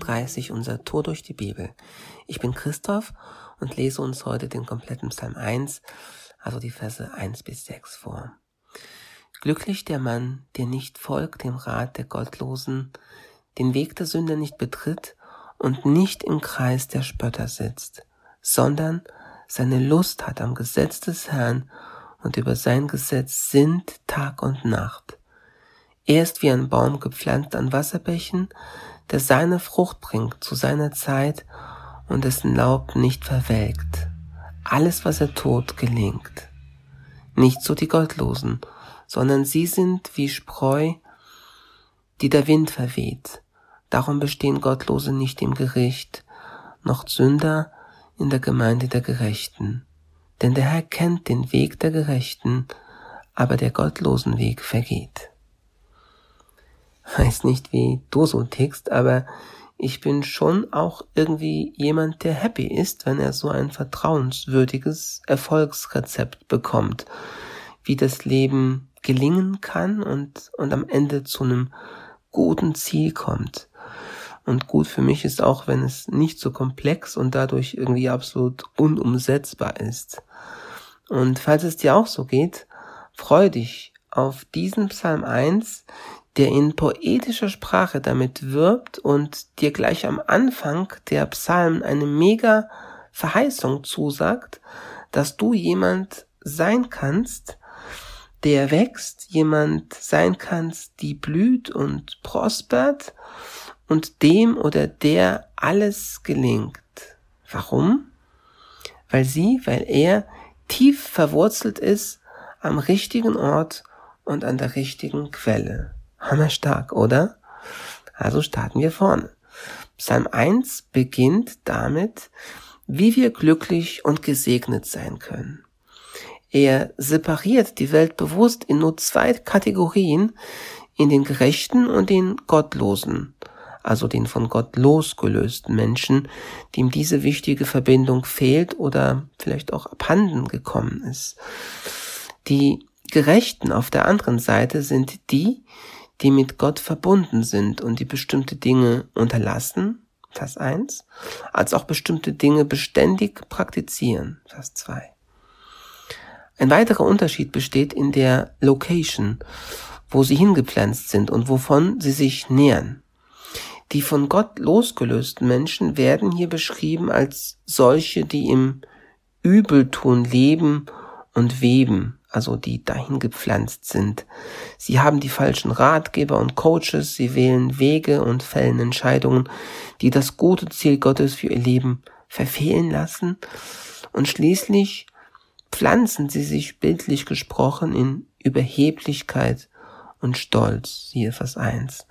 34 unser Tour durch die Bibel. Ich bin Christoph und lese uns heute den kompletten Psalm 1, also die Verse 1 bis 6 vor. Glücklich der Mann, der nicht folgt dem Rat der Gottlosen, den Weg der Sünder nicht betritt und nicht im Kreis der Spötter sitzt, sondern seine Lust hat am Gesetz des Herrn und über sein Gesetz sinnt Tag und Nacht. Er ist wie ein Baum gepflanzt an Wasserbächen, der seine Frucht bringt zu seiner Zeit und dessen Laub nicht verwelkt. Alles, was er tut, gelingt. Nicht so die Gottlosen, sondern sie sind wie Spreu, die der Wind verweht. Darum bestehen Gottlose nicht im Gericht, noch Sünder in der Gemeinde der Gerechten. Denn der Herr kennt den Weg der Gerechten, aber der gottlosen Weg vergeht weiß nicht, wie du so tickst, aber ich bin schon auch irgendwie jemand, der happy ist, wenn er so ein vertrauenswürdiges Erfolgsrezept bekommt, wie das Leben gelingen kann und, und am Ende zu einem guten Ziel kommt. Und gut für mich ist auch, wenn es nicht so komplex und dadurch irgendwie absolut unumsetzbar ist. Und falls es dir auch so geht, freu dich auf diesen Psalm 1, der in poetischer Sprache damit wirbt und dir gleich am Anfang der Psalmen eine mega Verheißung zusagt, dass du jemand sein kannst, der wächst, jemand sein kannst, die blüht und prospert und dem oder der alles gelingt. Warum? Weil sie, weil er tief verwurzelt ist am richtigen Ort und an der richtigen Quelle. Hammerstark, oder? Also starten wir vorne. Psalm 1 beginnt damit, wie wir glücklich und gesegnet sein können. Er separiert die Welt bewusst in nur zwei Kategorien, in den Gerechten und den Gottlosen, also den von Gott losgelösten Menschen, dem diese wichtige Verbindung fehlt oder vielleicht auch abhanden gekommen ist. Die Gerechten auf der anderen Seite sind die, die mit Gott verbunden sind und die bestimmte Dinge unterlassen, Vers 1, als auch bestimmte Dinge beständig praktizieren, Vers 2. Ein weiterer Unterschied besteht in der Location, wo sie hingepflanzt sind und wovon sie sich nähern. Die von Gott losgelösten Menschen werden hier beschrieben als solche, die im Übeltun leben und weben, also die dahin gepflanzt sind. Sie haben die falschen Ratgeber und Coaches, sie wählen Wege und fällen Entscheidungen, die das gute Ziel Gottes für ihr Leben verfehlen lassen und schließlich pflanzen sie sich bildlich gesprochen in Überheblichkeit und Stolz, siehe Vers 1.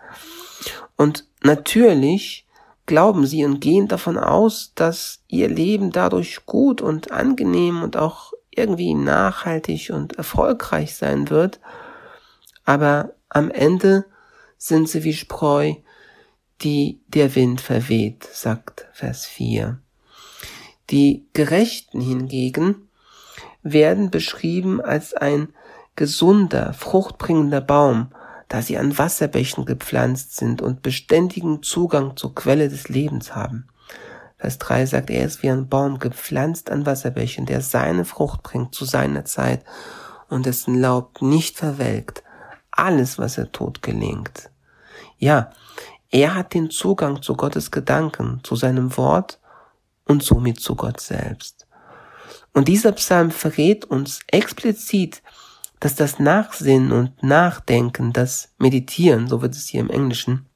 Und natürlich glauben sie und gehen davon aus, dass ihr Leben dadurch gut und angenehm und auch irgendwie nachhaltig und erfolgreich sein wird, aber am Ende sind sie wie Spreu, die der Wind verweht, sagt Vers 4. Die Gerechten hingegen werden beschrieben als ein gesunder, fruchtbringender Baum, da sie an Wasserbächen gepflanzt sind und beständigen Zugang zur Quelle des Lebens haben. Vers 3 sagt, er ist wie ein Baum gepflanzt an Wasserbächen, der seine Frucht bringt zu seiner Zeit und dessen Laub nicht verwelkt. Alles, was er tut, gelingt. Ja, er hat den Zugang zu Gottes Gedanken, zu seinem Wort und somit zu Gott selbst. Und dieser Psalm verrät uns explizit, dass das Nachsinnen und Nachdenken, das Meditieren, so wird es hier im Englischen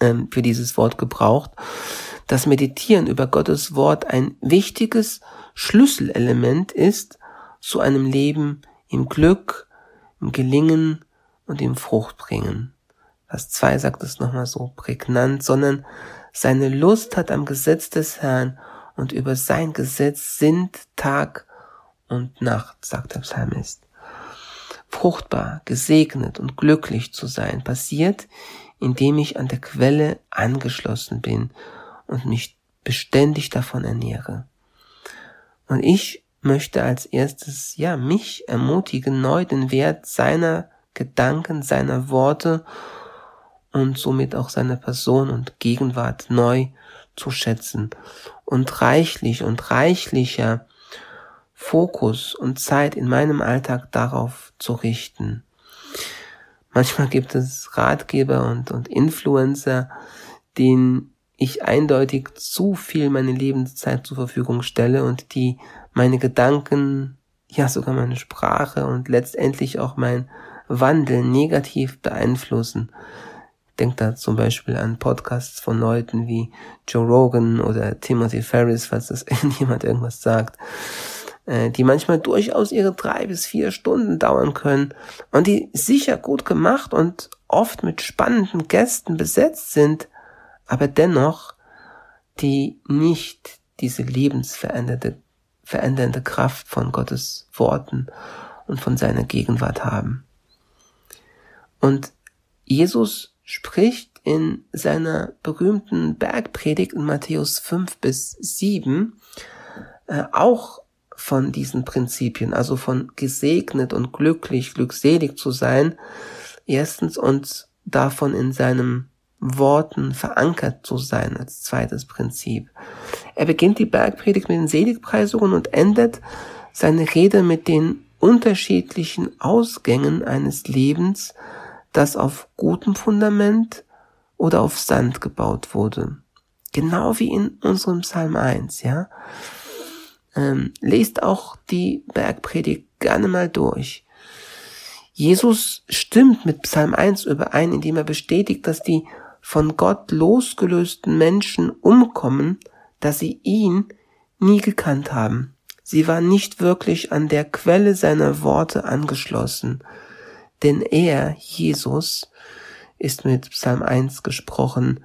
ähm, für dieses Wort gebraucht, das Meditieren über Gottes Wort ein wichtiges Schlüsselelement ist zu einem Leben im Glück, im Gelingen und im Fruchtbringen. Vers 2 sagt es nochmal so prägnant, sondern seine Lust hat am Gesetz des Herrn und über sein Gesetz sind Tag und Nacht, sagt der Psalmist. Fruchtbar, gesegnet und glücklich zu sein passiert, indem ich an der Quelle angeschlossen bin und mich beständig davon ernähre. Und ich möchte als erstes, ja, mich ermutigen, neu den Wert seiner Gedanken, seiner Worte und somit auch seine Person und Gegenwart neu zu schätzen und reichlich und reichlicher Fokus und Zeit in meinem Alltag darauf zu richten. Manchmal gibt es Ratgeber und, und Influencer, denen ich eindeutig zu viel meine Lebenszeit zur Verfügung stelle und die meine Gedanken, ja sogar meine Sprache und letztendlich auch mein Wandel negativ beeinflussen. Denkt da zum Beispiel an Podcasts von Leuten wie Joe Rogan oder Timothy Ferris, falls das irgendjemand irgendwas sagt, äh, die manchmal durchaus ihre drei bis vier Stunden dauern können und die sicher gut gemacht und oft mit spannenden Gästen besetzt sind, aber dennoch die nicht diese lebensveränderte verändernde Kraft von Gottes Worten und von seiner Gegenwart haben. Und Jesus spricht in seiner berühmten Bergpredigt in Matthäus 5 bis 7 äh, auch von diesen Prinzipien, also von gesegnet und glücklich, glückselig zu sein, erstens und davon in seinem Worten verankert zu sein als zweites Prinzip. Er beginnt die Bergpredigt mit den Seligpreisungen und endet seine Rede mit den unterschiedlichen Ausgängen eines Lebens, das auf gutem Fundament oder auf Sand gebaut wurde. Genau wie in unserem Psalm 1, ja. Ähm, lest auch die Bergpredigt gerne mal durch. Jesus stimmt mit Psalm 1 überein, indem er bestätigt, dass die von Gott losgelösten Menschen umkommen, dass sie ihn nie gekannt haben. Sie waren nicht wirklich an der Quelle seiner Worte angeschlossen, denn er, Jesus, ist mit Psalm 1 gesprochen,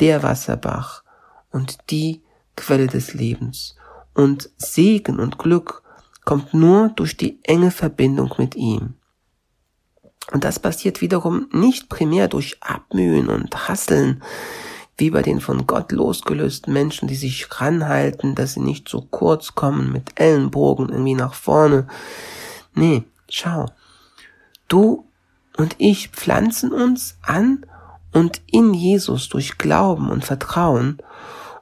der Wasserbach und die Quelle des Lebens. Und Segen und Glück kommt nur durch die enge Verbindung mit ihm. Und das passiert wiederum nicht primär durch Abmühen und Hasseln, wie bei den von Gott losgelösten Menschen, die sich ranhalten, dass sie nicht zu kurz kommen mit Ellenbogen irgendwie nach vorne. Nee, schau. Du und ich pflanzen uns an und in Jesus durch Glauben und Vertrauen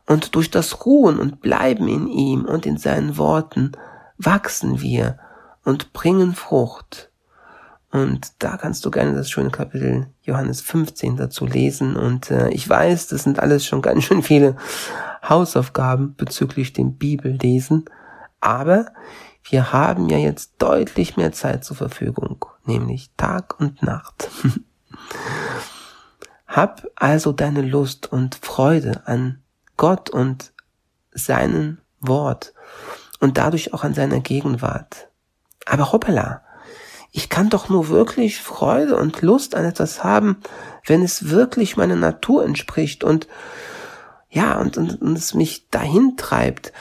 und durch das Ruhen und Bleiben in ihm und in seinen Worten wachsen wir und bringen Frucht. Und da kannst du gerne das schöne Kapitel Johannes 15 dazu lesen. Und äh, ich weiß, das sind alles schon ganz schön viele Hausaufgaben bezüglich dem Bibellesen. Aber wir haben ja jetzt deutlich mehr Zeit zur Verfügung, nämlich Tag und Nacht. Hab also deine Lust und Freude an Gott und seinen Wort und dadurch auch an seiner Gegenwart. Aber hoppala, ich kann doch nur wirklich Freude und Lust an etwas haben, wenn es wirklich meiner Natur entspricht und ja, und, und, und es mich dahin treibt.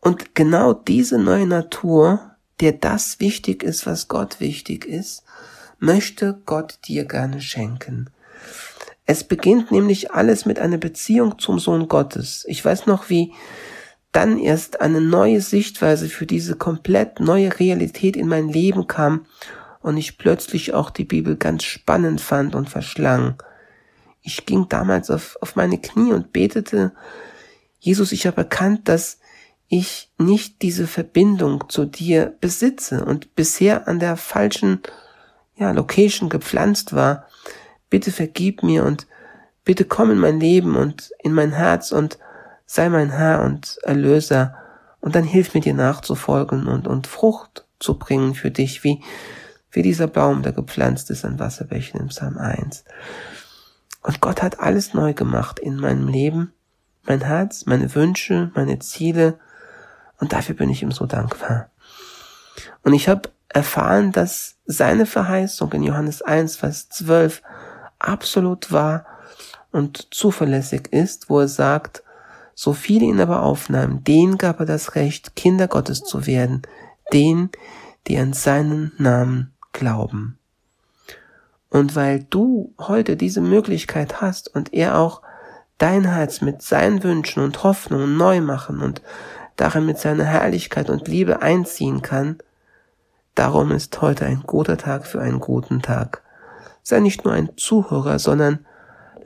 Und genau diese neue Natur, der das wichtig ist, was Gott wichtig ist, möchte Gott dir gerne schenken. Es beginnt nämlich alles mit einer Beziehung zum Sohn Gottes. Ich weiß noch, wie dann erst eine neue Sichtweise für diese komplett neue Realität in mein Leben kam und ich plötzlich auch die Bibel ganz spannend fand und verschlang. Ich ging damals auf, auf meine Knie und betete, Jesus, ich habe erkannt, dass ich nicht diese Verbindung zu dir besitze und bisher an der falschen ja, Location gepflanzt war. Bitte vergib mir und bitte komm in mein Leben und in mein Herz und sei mein Herr und Erlöser, und dann hilf mir dir nachzufolgen und, und Frucht zu bringen für dich, wie, wie dieser Baum, der gepflanzt ist an Wasserbächen im Psalm 1. Und Gott hat alles neu gemacht in meinem Leben, mein Herz, meine Wünsche, meine Ziele, und dafür bin ich ihm so dankbar. Und ich habe erfahren, dass seine Verheißung in Johannes 1, Vers 12 absolut wahr und zuverlässig ist, wo er sagt, so viele ihn aber aufnahmen, denen gab er das Recht, Kinder Gottes zu werden, denen, die an seinen Namen glauben. Und weil du heute diese Möglichkeit hast und er auch dein Herz mit seinen Wünschen und Hoffnungen neu machen und darin mit seiner Herrlichkeit und Liebe einziehen kann, darum ist heute ein guter Tag für einen guten Tag. Sei nicht nur ein Zuhörer, sondern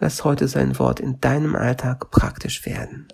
lass heute sein Wort in deinem Alltag praktisch werden.